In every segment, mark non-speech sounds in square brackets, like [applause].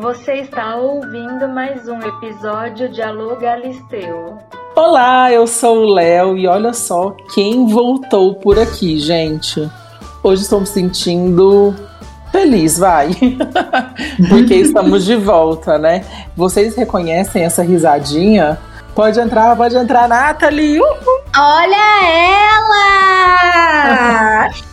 Você está ouvindo mais um episódio de Alô Galisteu. Olá, eu sou o Léo e olha só quem voltou por aqui, gente. Hoje estou me sentindo feliz, vai. [laughs] Porque estamos de volta, né? Vocês reconhecem essa risadinha? Pode entrar, pode entrar, Nathalie! Uhul. Olha ela! [laughs]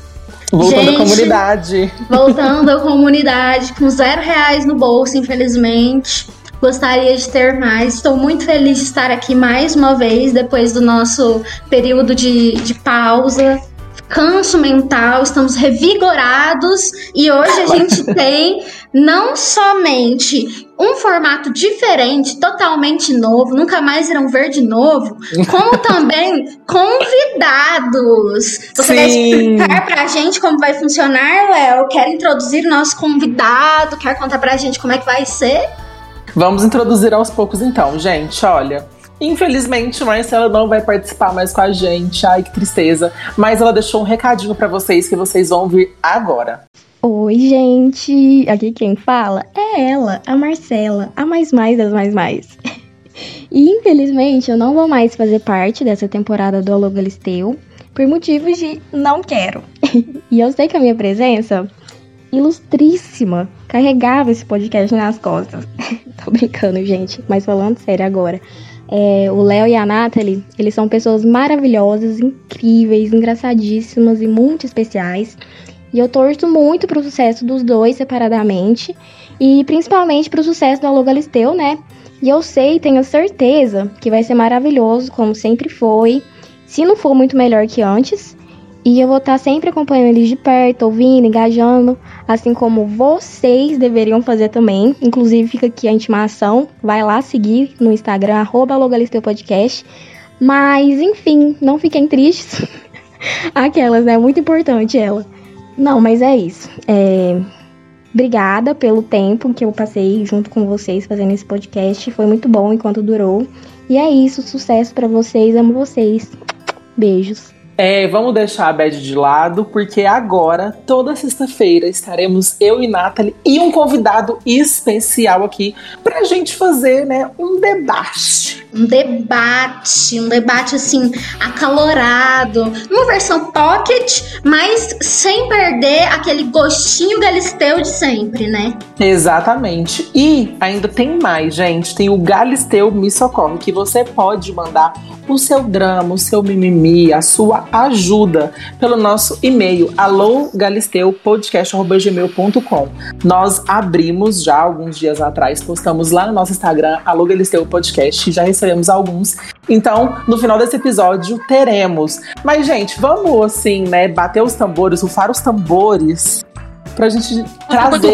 Voltando Gente, à comunidade. Voltando à comunidade com zero reais no bolso, infelizmente. Gostaria de ter mais. Estou muito feliz de estar aqui mais uma vez, depois do nosso período de, de pausa. Canso mental, estamos revigorados e hoje a gente [laughs] tem não somente um formato diferente, totalmente novo, nunca mais irão ver de novo, como [laughs] também convidados. Você quer Sim. explicar pra gente como vai funcionar, Léo? Quer introduzir o nosso convidado? Quer contar pra gente como é que vai ser? Vamos introduzir aos poucos então, gente. Olha, infelizmente Marcela não vai participar mais com a gente. Ai, que tristeza. Mas ela deixou um recadinho pra vocês que vocês vão ouvir agora. Oi, gente! Aqui quem fala é ela, a Marcela, a mais mais das mais mais. [laughs] E infelizmente eu não vou mais fazer parte dessa temporada do Alô Galisteu por motivos de não quero. [laughs] E eu sei que a minha presença ilustríssima carregava esse podcast nas costas. [laughs] Tô brincando, gente, mas falando sério agora. É, o Léo e a Nathalie, eles são pessoas maravilhosas, incríveis, engraçadíssimas e muito especiais. E eu torço muito pro sucesso dos dois separadamente. E principalmente pro sucesso do Alô Galisteu, né? E eu sei, tenho certeza que vai ser maravilhoso, como sempre foi. Se não for muito melhor que antes. E eu vou estar sempre acompanhando eles de perto, ouvindo, engajando. Assim como vocês deveriam fazer também. Inclusive, fica aqui a intimação. Vai lá seguir no Instagram, arroba Podcast. Mas, enfim, não fiquem tristes. [laughs] Aquelas, né? Muito importante ela. Não, mas é isso. É, Obrigada pelo tempo que eu passei junto com vocês fazendo esse podcast. Foi muito bom enquanto durou. E é isso, sucesso pra vocês, amo vocês. Beijos. É, vamos deixar a bad de lado, porque agora, toda sexta-feira, estaremos eu e Nathalie e um convidado especial aqui pra gente fazer, né, um debate. Um debate, um debate assim, acalorado, uma versão pocket, mas sem perder aquele gostinho galisteu de sempre, né? Exatamente. E ainda tem mais, gente. Tem o Galisteu Me Socorre, que você pode mandar o seu drama, o seu mimimi, a sua ajuda pelo nosso e-mail alogalisteupodcast.gmail.com Nós abrimos já alguns dias atrás, postamos lá no nosso Instagram, Alô Galisteu Podcast, já recebemos alguns. Então, no final desse episódio, teremos. Mas, gente, vamos assim, né, bater os tambores, rufar os tambores, pra gente trazer quem...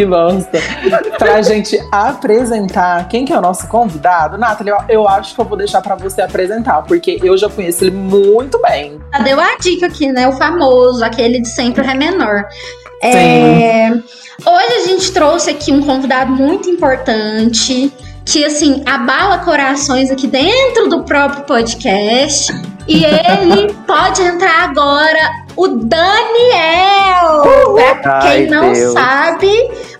Que bosta. pra gente apresentar quem que é o nosso convidado, Nathalie, eu, acho que eu vou deixar pra você apresentar, porque eu já conheço ele muito bem. Já deu a dica aqui, né? O famoso, aquele de sempre Ré menor. É, Hoje a gente trouxe aqui um convidado muito importante que assim abala corações aqui dentro do próprio podcast e ele [laughs] pode entrar agora o Daniel. Pra Ai, quem não Deus. sabe,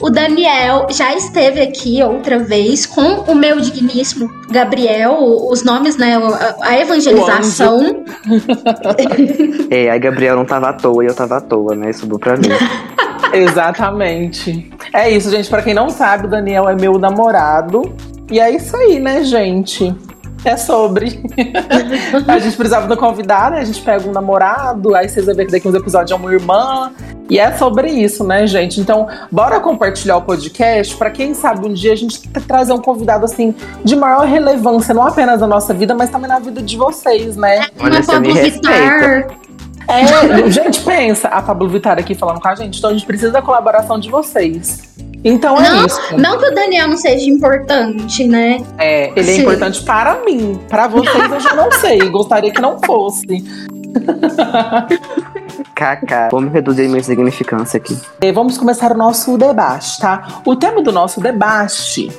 o Daniel já esteve aqui outra vez com o meu digníssimo Gabriel, os nomes, né, a- evangelização. [laughs] É, aí Gabriel não tava à toa e eu tava à toa, né? Isso pra mim. [laughs] Exatamente. É isso, gente. Pra quem não sabe, o Daniel é meu namorado. E é isso aí, né, gente? É sobre. [laughs] a gente precisava do convidado, né? A gente pega um namorado, aí vocês vão ver que daqui uns episódios é uma irmã. E é sobre isso, né, gente? Então, bora compartilhar o podcast pra quem sabe um dia a gente trazer um convidado assim de maior relevância, não apenas na nossa vida, mas também na vida de vocês, né? Olha, Uma você me Pablo respeita. Vittar. É, [laughs] gente, pensa, a Pablo Vittar aqui falando com a gente, então a gente precisa da colaboração de vocês. Então é Não, isso. não que o Daniel não seja importante, né? É, ele é Sim. importante para mim. Para vocês eu já não sei. Gostaria que não fosse. [laughs] KK. Vamos reduzir minha insignificância aqui. E vamos começar o nosso debate, tá? O tema do nosso debate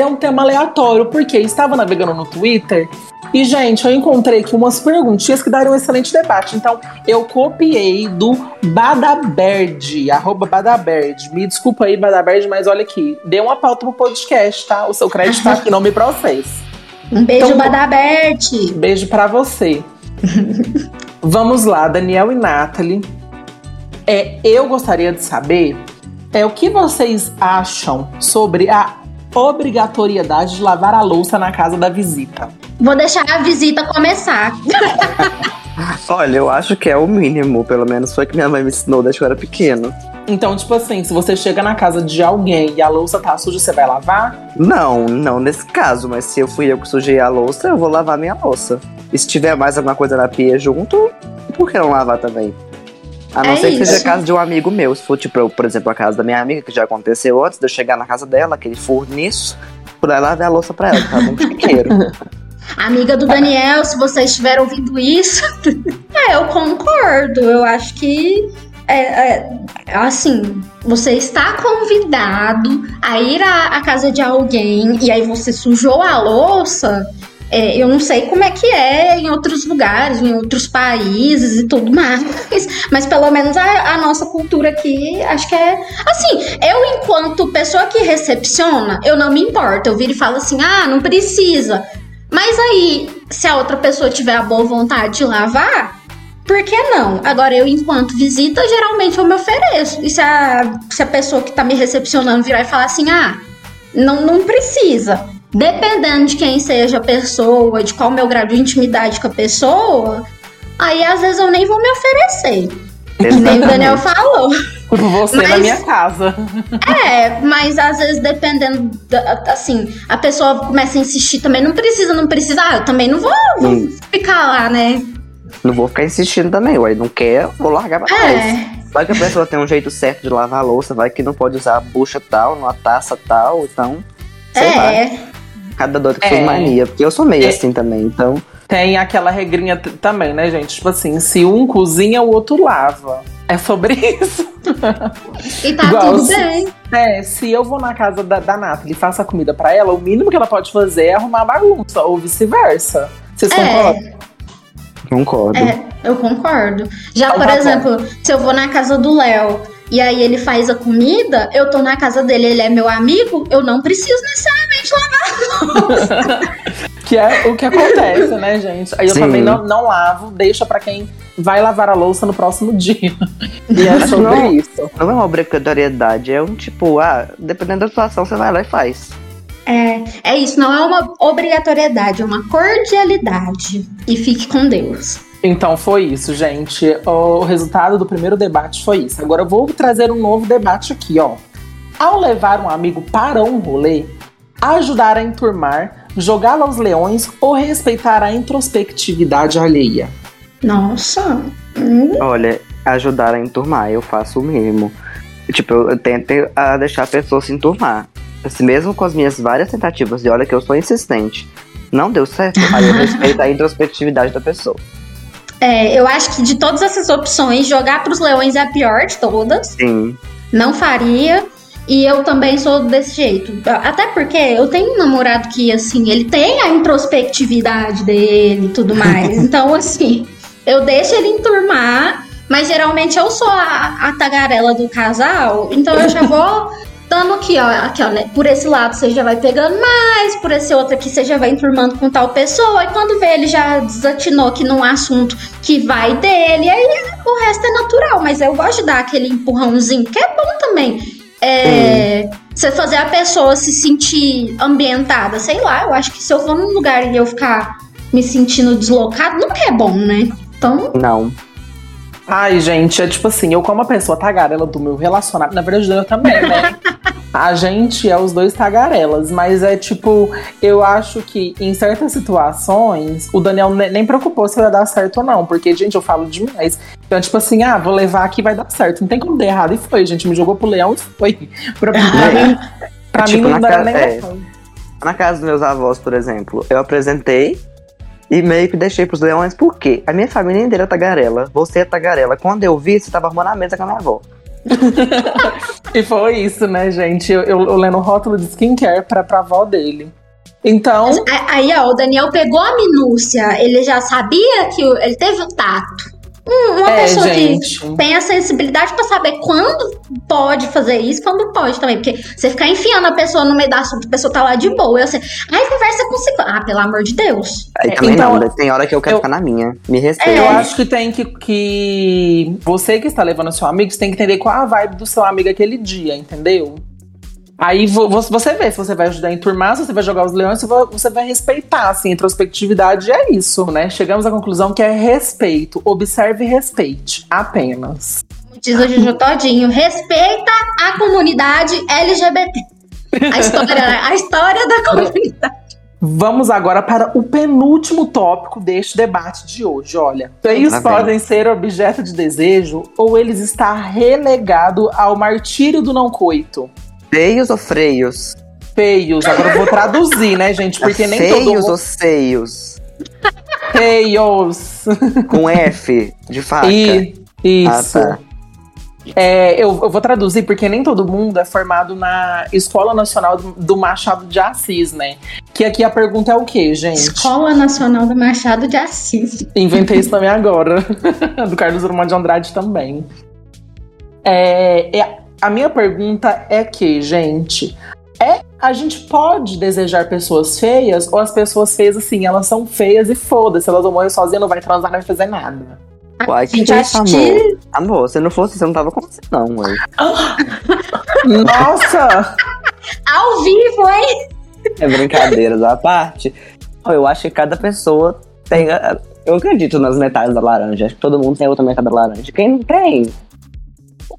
é um tema aleatório, porque estava navegando no Twitter e, gente, eu encontrei aqui umas perguntinhas que daram um excelente debate. Então, eu copiei do Badaberd, arroba Badaberd. Me desculpa aí, Badaberd, mas olha aqui. Dê uma pauta pro podcast, tá? O seu crédito tá aqui, não me processe. Um beijo, Então- Badaberte. Beijo pra você. [laughs] Vamos lá, Daniel e Nathalie. É, eu gostaria de saber é, o que vocês acham sobre a obrigatoriedade de lavar a louça na casa da visita. Vou deixar a visita começar. [laughs] Olha, eu acho que é o mínimo, pelo menos foi que minha mãe me ensinou desde que eu era pequeno. Então, tipo assim, se você chega na casa de alguém e a louça tá suja, você vai lavar? Não, não nesse caso, mas se eu fui eu que sujei a louça, eu vou lavar minha louça. E se tiver mais alguma coisa na pia junto, por que não lavar também? A não É ser que seja a casa de um amigo meu. Se for, tipo, por exemplo, a casa da minha amiga, que já aconteceu antes de eu chegar na casa dela, aquele furniço, por lá lavar a louça pra ela, que um chiqueiro. [laughs] Amiga do Daniel, se vocês estiverem ouvindo isso, [laughs] é, eu concordo. Eu acho que é, é, assim, você está convidado a ir à, à casa de alguém e aí você sujou a louça. É, eu não sei como é que é em outros lugares, em outros países e tudo mais, [laughs] mas pelo menos a, a nossa cultura aqui, acho que é. Assim, eu, enquanto pessoa que recepciona, eu não me importo. Eu viro e falo assim: ah, não precisa. Mas aí, se a outra pessoa tiver a boa vontade de lavar, por que não? Agora, eu, enquanto visita, geralmente eu me ofereço. E se a, se a pessoa que tá me recepcionando virar e falar assim, ah, não, não precisa. Dependendo de quem seja a pessoa, de qual meu grau de intimidade com a pessoa, aí às vezes eu nem vou me oferecer. Que nem o Daniel falou. Por você na Mas- minha casa. É, mas às vezes dependendo, da- assim, a pessoa começa a insistir também, não precisa, não precisa, ah, eu também não vou, vou ficar lá, né? não vou ficar insistindo também, ué. Não quer, vou largar pra trás. É, Vai que a pessoa tem um jeito certo de lavar a louça, vai que não pode usar a bucha tal, numa taça tal, então. Sei lá. Cada doido com É. sua mania. Porque eu sou meio É. assim também, então. Tem aquela regrinha também, né, gente? Tipo assim, se um cozinha, o outro lava. É sobre [laughs] isso. e tá Igual tudo se- bem. É, se eu vou na casa da, da Nathalie e faço a comida pra ela, o mínimo que ela pode fazer é arrumar bagunça, ou vice-versa. Vocês É. concordam? Concordo. É, eu concordo. Já, Então por tá exemplo, se eu vou na casa do Léo e aí ele faz a comida, eu tô na casa dele, ele é meu amigo, eu não preciso necessariamente lavar. [laughs] Que é o que acontece, né, gente? Aí eu Sim. também não, não lavo, deixa pra quem vai lavar a louça no próximo [laughs] dia. E é sobre Não. isso. Não é uma obrigatoriedade, é um tipo, ah, dependendo da situação, você vai lá e faz. É, é isso, não é uma obrigatoriedade, é uma cordialidade. E fique com Deus. Então foi isso, gente. O resultado do primeiro debate foi isso. Agora eu vou trazer um novo debate aqui, ó. Ao levar um amigo para um rolê, ajudar a enturmar, jogá-lo aos leões ou respeitar a introspectividade alheia? Nossa. Hum, Olha, ajudar a enturmar, eu faço o mínimo. Tipo, eu tento ah, deixar a pessoa se enturmar. Assim, mesmo com as minhas várias tentativas, e olha que eu sou insistente. Não deu certo, aí eu respeito a introspectividade da pessoa. É, eu acho que de todas essas opções, jogar pros leões é a pior de todas. Sim. Não faria. E eu também sou desse jeito. Até porque eu tenho um namorado que, assim, ele tem a introspectividade dele e tudo mais. [laughs] então, assim, eu deixo ele enturmar, mas geralmente eu sou a, a tagarela do casal. Então eu já vou [laughs] dando aqui, ó, aqui, ó, né? Por esse lado você já vai pegando mais, por esse outro aqui você já vai enturmando com tal pessoa. E quando vê, ele já desatinou aqui num assunto que vai dele. Aí o resto é natural, mas eu gosto de dar aquele empurrãozinho, que é bom também. É, Você fazer a pessoa se sentir ambientada, sei lá, eu acho que se eu for num lugar e eu ficar me sentindo deslocado, nunca é bom, né? Então, Não. Ai, gente, é tipo assim, eu como a pessoa tagarela do meu relacionamento, na verdade eu também, né? [laughs] A gente é os dois tagarelas, mas é tipo, eu acho que em certas situações, o Daniel ne- nem preocupou se vai dar certo ou não, porque, gente, eu falo demais. Então, tipo assim, ah, vou levar aqui vai dar certo. Não tem como dar errado. E foi, gente, me jogou pro leão e foi. Pra, pra mim, pra Tipo, mim não dá nem é. Na casa dos meus avós, por exemplo, eu apresentei e meio que deixei pros leões, por quê? A minha família inteira é tagarela, você é tagarela. Quando eu vi, você tava arrumando a mesa com a minha avó. [laughs] e foi isso, né, gente? Eu, eu, eu lendo o rótulo de skincare pra, pra avó dele. Então. Aí, ó, o Daniel pegou a minúcia, ele já sabia que ele teve o tato. Hum, uma É, pessoa gente. que tem a sensibilidade pra saber quando pode fazer isso, quando pode também. Porque você ficar enfiando a pessoa no meio do assunto, a pessoa tá lá de boa. Eu sei, ai, conversa com você. Ah, pelo amor de Deus. Aí É, também então, não, tem hora que eu quero eu- ficar na minha. Me respeita. É. Eu acho que tem que, que. Você que está levando seu amigo, você tem que entender qual a vibe do seu amigo aquele dia, entendeu? Aí vo- vo- você vê se você vai ajudar a enturmar, se você vai jogar os leões, se vo- você vai respeitar, assim, introspectividade é isso, né? Chegamos à conclusão que é respeito, observe e respeite, apenas. Diz o Juju Todinho, respeita a comunidade LGBT. A história, a história da [laughs] comunidade. Vamos agora para o penúltimo tópico deste debate de hoje. Olha, feios podem ser objeto de desejo ou eles estar relegado ao martírio do não coito. Feios ou freios? Feios, agora eu vou traduzir, né, gente? Porque nem todo Feios mundo. ou seios? Feios. Com F de faca. E, isso. Ah, tá. É, eu, eu vou traduzir porque nem todo mundo é formado na Escola Nacional do do Machado de Assis, né? Que aqui a pergunta é o quê, gente? Escola Nacional do Machado de Assis. Inventei isso também agora. [laughs] do Carlos Drummond de Andrade também. É, é- a minha pergunta é que, gente, é a gente pode desejar pessoas feias ou as pessoas feias, assim, elas são feias e foda-se, elas vão morrer sozinhas, não vai transar, não vai fazer nada. Uai, que Gente, isso, amor? que Amor, se não fosse, você não tava com você, não, ué. [laughs] Nossa! ao vivo, hein? É brincadeiras à parte. Eu acho que cada pessoa tem. Eu acredito nas metades da laranja. Acho que todo mundo tem outra metade da laranja. Quem não tem?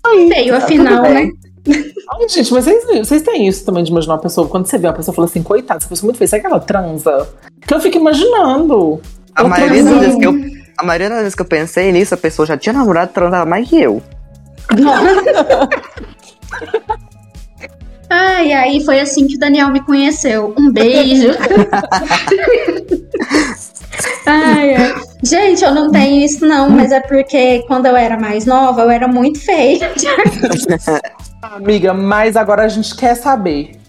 Feio, tá afinal, né? Ai, gente, mas vocês, vocês têm isso também de imaginar uma pessoa, quando você vê uma pessoa fala assim, coitada, essa pessoa é muito feia, será que ela transa? Que eu fico imaginando. A Eu maioria, das vezes que eu, a maioria das vezes que eu pensei nisso, a pessoa já tinha namorado transava mais que eu. [laughs] Ai, aí foi assim que o Daniel me conheceu. Um beijo. [laughs] ai, ai. Gente, eu não tenho isso não, mas é porque quando eu era mais nova, eu era muito feia. [laughs] Amiga, mas agora a gente quer saber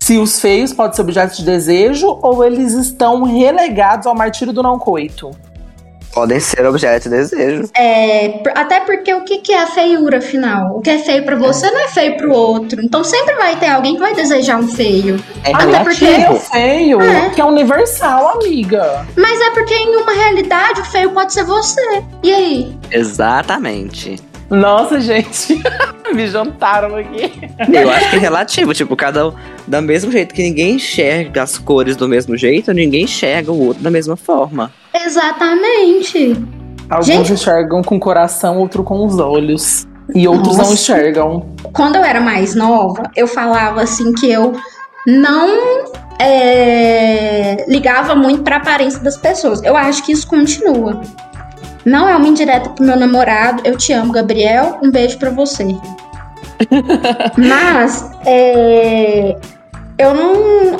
se os feios podem ser objeto de desejo ou eles estão relegados ao martírio do não coito. Podem ser objeto de desejo. É, até porque o que, que é a feiura, afinal? O que é feio pra você não é feio pro outro. Então sempre vai ter alguém que vai desejar um feio. É Até porque é o feio, É. que é universal, amiga. Mas é porque em uma realidade o feio pode ser você. E aí? Exatamente. Nossa, gente, [laughs] [laughs] me jantaram aqui. Eu acho que é relativo. Tipo, cada um. Do mesmo jeito que ninguém enxerga as cores do mesmo jeito, ninguém enxerga o outro da mesma forma. Exatamente. Alguns Gente. enxergam com o coração, outros com os olhos. E outros não Nossa. enxergam. quando eu era mais nova, eu falava assim que eu não é, ligava muito pra aparência das pessoas. Eu acho que isso continua. Não é uma indireta pro meu namorado. Eu te amo, Gabriel. Um beijo pra você. [laughs] Mas é, eu não.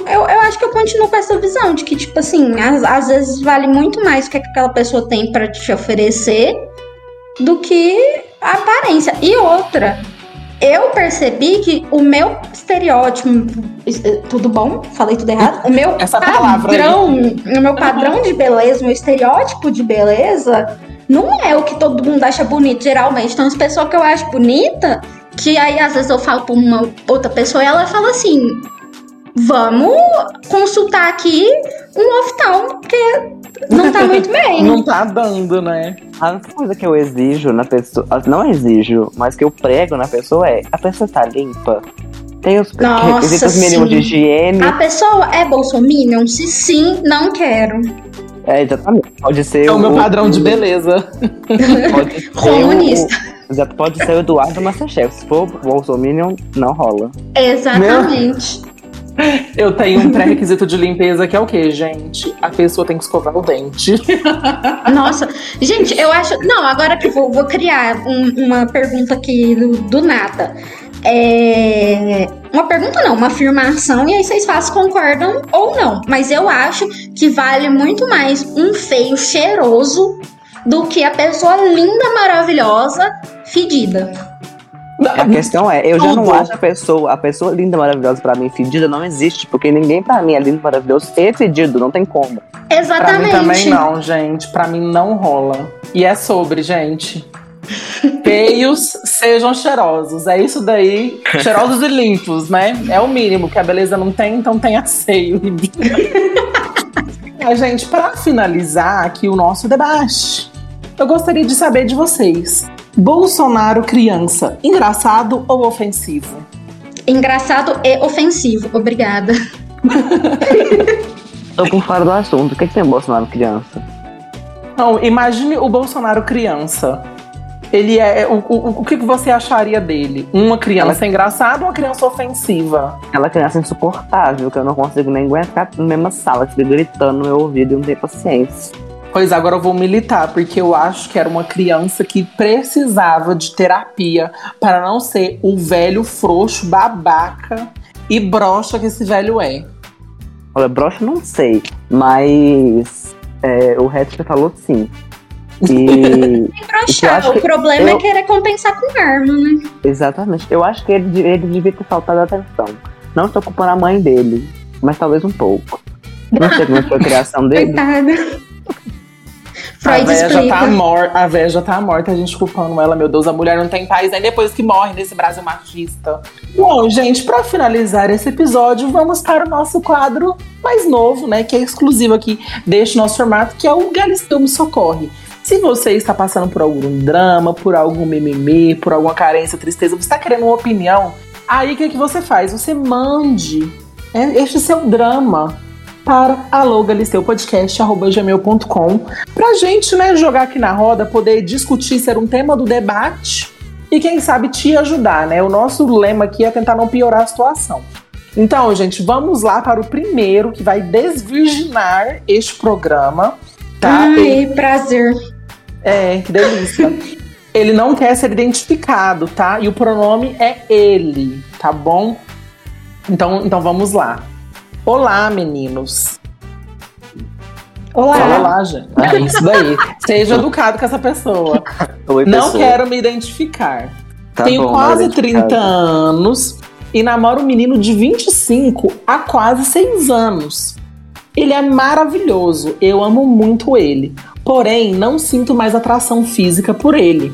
Eu, eu acho que eu continuo com essa visão de que, tipo assim, às, às vezes vale muito mais o que aquela pessoa tem pra te oferecer do que a aparência. E outra, eu percebi que o meu estereótipo. eh, Tudo bom? Falei tudo errado? O meu Essa palavra aí. padrão. O meu padrão de beleza, o meu estereótipo de beleza, não é o que todo mundo acha bonito, geralmente. Então, as pessoas que eu acho bonita, que aí às vezes eu falo pra uma outra pessoa e ela fala assim: vamos consultar aqui um oftalmo, porque não tá muito [laughs] bem. Não tá dando, né? A única coisa que eu exijo na pessoa. Não exijo, mas que eu prego na pessoa é: a pessoa tá limpa. Tem os Nossa, requisitos mínimos de sim. higiene. A pessoa é bolsominion? Se sim, não quero. É, exatamente. Pode ser É o meu o- padrão de beleza. [laughs] [laughs] Pode ser Comunista. o- Exato, pode ser o Eduardo Masterchef. Se for Bolsominion, não rola. Exatamente. Eu tenho um pré-requisito de limpeza que é o quê, gente? A pessoa tem que escovar o dente. [laughs] Nossa, gente, eu acho. Não, agora que eu vou, vou criar um- uma pergunta aqui do, do nada. É, Uma pergunta não, uma afirmação, e aí vocês fazem concordam ou não. Mas eu acho que vale muito mais um feio cheiroso do que a pessoa linda, maravilhosa, fedida. A questão é, eu já não acho a pessoa, a pessoa linda, maravilhosa pra mim, fedida, não existe. Porque ninguém pra mim é lindo, maravilhoso e fedido, não tem como. Pra Exatamente. mim também não, gente. Pra mim não rola. E é sobre, gente. Feios sejam cheirosos. É isso daí. Cheirosos e limpos, né? É o mínimo que a beleza não tem, então tenha seio. [laughs] a gente, pra finalizar aqui o nosso debate, eu gostaria de saber de vocês. Bolsonaro criança, engraçado ou ofensivo? Engraçado e ofensivo. Obrigada. Tô por fora do assunto. O que, que tem Bolsonaro criança? Não, imagine o Bolsonaro criança. Ele é. O, o, o que você acharia dele? Uma criança engraçada ou uma criança ofensiva? Aquela criança insuportável, que eu não consigo nem aguentar na mesma sala, que fica gritando no meu ouvido e não tem paciência. Pois agora eu vou militar, porque eu acho que era uma criança que precisava de terapia para não ser o velho frouxo, babaca e broxa que esse velho é. Olha, brocha não sei, mas é, o resto falou sim. E [laughs] broxar. O problema eu- é querer compensar com arma, né? exatamente, eu acho que ele, ele devia ter faltado atenção. Não estou culpando a mãe dele, mas talvez um pouco. Não sei como foi a criação dele. Coitada. A Freud véia já tá morta, a véia já tá morta, a gente culpando ela, meu Deus, a mulher não tem paz nem depois que morre nesse Brasil machista. Bom, gente, pra finalizar esse episódio, vamos para o nosso quadro mais novo, né, que é exclusivo aqui deste nosso formato, que é o Galisteu Me Socorre. Se você está passando por algum drama, por algum mimimi, por alguma carência, tristeza, você está querendo uma opinião, aí o que, que você faz? Você mande né, este seu drama para alogalisteupodcast.gmail.com pra gente, né, jogar aqui na roda, poder discutir, ser um tema do debate e quem sabe te ajudar, né? O nosso lema aqui é tentar não piorar a situação. Então, gente, vamos lá para o primeiro que vai desvirginar este programa, tá? Ai, prazer. É, que delícia. ele não quer ser identificado, tá? E o pronome é ele, tá bom? Então, então vamos lá. Olá, meninos. Olá. Fala lá, gente. É isso daí. Seja educado com essa pessoa. [laughs] Oi, Não pessoa. quero me identificar. Tá Tenho bom, quase não 30 identificado. anos e namoro um menino de 25 há quase 6 anos. Ele é maravilhoso, eu amo muito ele. Porém, não sinto mais atração física por ele.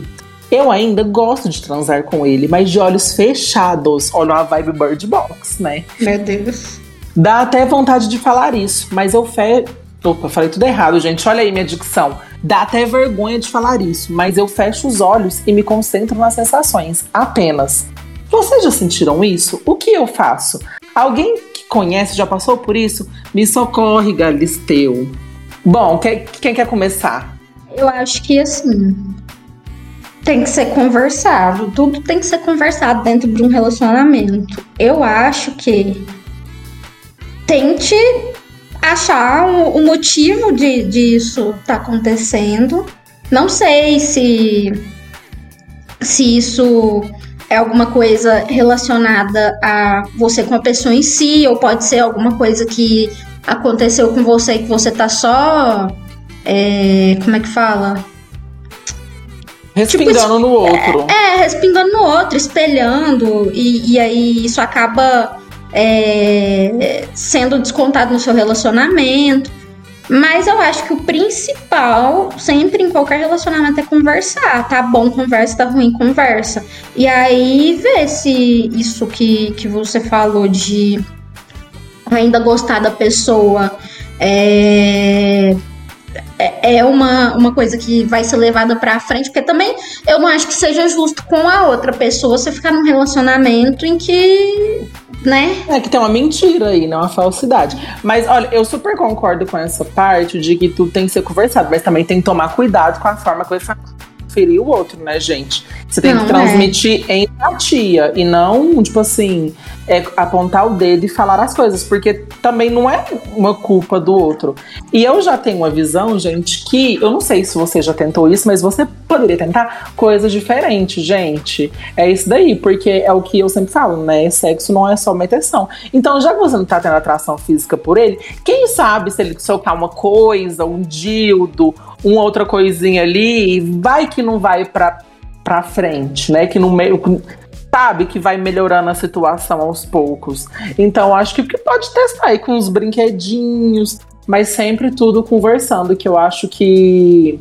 Eu ainda gosto de transar com ele, mas de olhos fechados. Olha a vibe Bird Box, né? Meu Deus. Dá até vontade de falar isso, mas eu fe... Opa, falei tudo errado, gente. Olha aí minha dicção. Dá até vergonha de falar isso, mas eu fecho os olhos e me concentro nas sensações, apenas. Vocês já sentiram isso? O que eu faço? Alguém conhece já passou por isso? Me socorre, Galisteu. Bom, quem, quem quer começar? Eu acho que assim. Tem que ser conversado. Tudo tem que ser conversado dentro de um relacionamento. Eu acho que tente achar o, o motivo de, disso tá acontecendo. Não sei se se isso é alguma coisa relacionada a você com a pessoa em si, ou pode ser alguma coisa que aconteceu com você que você tá só. é, como é que fala? Respingando no outro. É, respingando no outro, espelhando, e, e aí isso acaba é, sendo descontado no seu relacionamento. Mas eu acho que o principal, sempre em qualquer relacionamento, é conversar. Tá bom, conversa, tá ruim, conversa. E aí ver se isso que, que você falou de ainda gostar da pessoa é, é é uma, uma coisa que vai ser levada pra frente, porque também eu não acho que seja justo com a outra pessoa você ficar num relacionamento em que, né? É que tem uma mentira aí, não uma falsidade. Mas olha, eu super concordo com essa parte de que tudo tem que ser conversado, mas também tem que tomar cuidado com a forma que vai fa- ferir o outro, né, gente? Você tem Não, que transmitir empatia e não, tipo assim, é, apontar o dedo e falar as coisas, porque também não é uma culpa do outro. E eu já tenho uma visão, gente, que eu não sei se você já tentou isso, mas você poderia tentar coisas diferentes, gente. É isso daí, porque é o que eu sempre falo, né? Sexo não é só meteção. Então, já que você não tá tendo atração física por ele, quem sabe se ele soltar uma coisa, um dildo, uma outra coisinha ali, vai que não vai pra, pra frente, né? Que no meio. sabe que vai melhorando a situação aos poucos. Então acho que pode testar aí com uns brinquedinhos, mas sempre tudo conversando, que eu acho que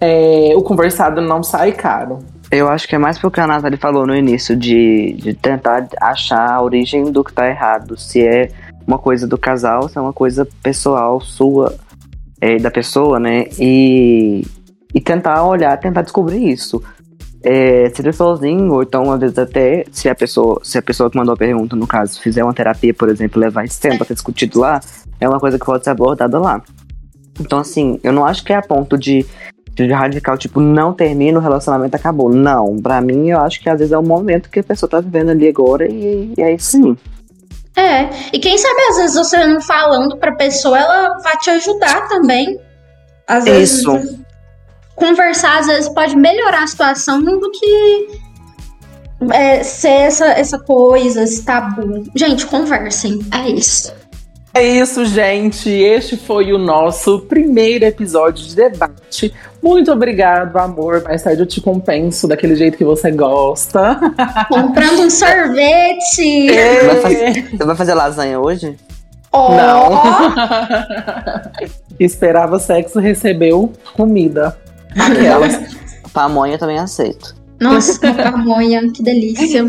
é, o conversado não sai caro. Eu acho que é mais porque a Nathalie falou no início de, de tentar achar a origem do que tá errado. Se é uma coisa do casal, se é uma coisa pessoal sua, é, da pessoa, né? E, e tentar olhar, tentar descobrir isso. É, sozinho, ou então, às vezes, até se a pessoa, se a pessoa que mandou a pergunta, no caso, fizer uma terapia, por exemplo, levar esse tempo pra ser discutido lá, é uma coisa que pode ser abordada lá. Então, assim, eu não acho que é a ponto de de radical, tipo, não termina, o relacionamento acabou. Não, pra mim, eu acho que às vezes é o momento que a pessoa tá vivendo ali agora e, e é isso sim. É, e quem sabe às vezes você não falando pra pessoa, ela vai te ajudar também. Às vezes, Isso. conversar às vezes pode melhorar a situação do que é, ser essa, essa coisa, esse tabu. Gente, conversem, é isso. É isso, gente. Este foi o nosso primeiro episódio de debate. Muito obrigado, amor. Mais tarde eu te compenso daquele jeito que você gosta. [laughs] Comprando um sorvete. É. Vai fazer- Você vai fazer lasanha hoje? Ó. Não. [laughs] Esperava sexo, recebeu comida. Aquelas. [laughs] Pamonha eu também aceito. Nossa, [laughs] uma pamonha, que delícia.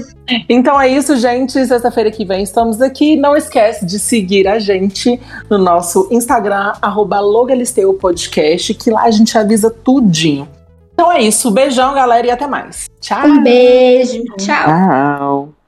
Então é isso, gente. Sexta-feira que vem estamos aqui. Não esquece de seguir a gente no nosso Instagram, arroba Logalisteu Podcast, que lá a gente avisa tudinho. Então é isso. Beijão, galera, e até mais. Tchau. Um beijo. Tchau. Tchau.